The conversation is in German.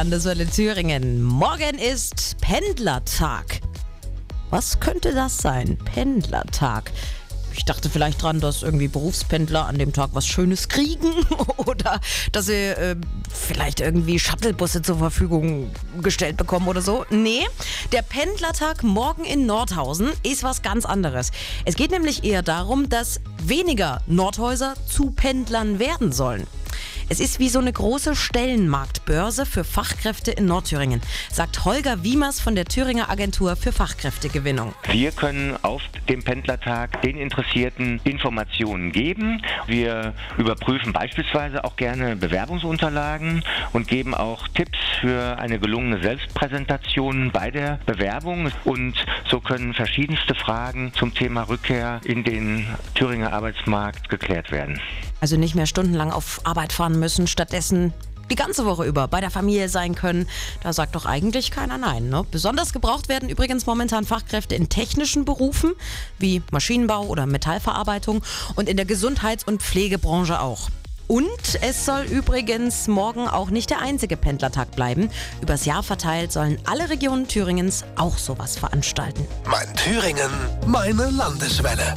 Landeswelle Thüringen. Morgen ist Pendlertag. Was könnte das sein? Pendlertag. Ich dachte vielleicht dran, dass irgendwie Berufspendler an dem Tag was Schönes kriegen oder dass sie äh, vielleicht irgendwie Shuttlebusse zur Verfügung gestellt bekommen oder so. Nee, der Pendlertag morgen in Nordhausen ist was ganz anderes. Es geht nämlich eher darum, dass weniger Nordhäuser zu Pendlern werden sollen. Es ist wie so eine große Stellenmarktbörse für Fachkräfte in Nordthüringen, sagt Holger Wiemers von der Thüringer Agentur für Fachkräftegewinnung. Wir können auf dem Pendlertag den Interessierten Informationen geben. Wir überprüfen beispielsweise auch gerne Bewerbungsunterlagen und geben auch Tipps für eine gelungene Selbstpräsentation bei der Bewerbung. Und so können verschiedenste Fragen zum Thema Rückkehr in den Thüringer Arbeitsmarkt geklärt werden. Also nicht mehr stundenlang auf Arbeit fahren müssen, stattdessen die ganze Woche über bei der Familie sein können. Da sagt doch eigentlich keiner Nein. Ne? Besonders gebraucht werden übrigens momentan Fachkräfte in technischen Berufen wie Maschinenbau oder Metallverarbeitung und in der Gesundheits- und Pflegebranche auch. Und es soll übrigens morgen auch nicht der einzige Pendlertag bleiben. Übers Jahr verteilt sollen alle Regionen Thüringens auch sowas veranstalten. Mein Thüringen, meine Landeswelle.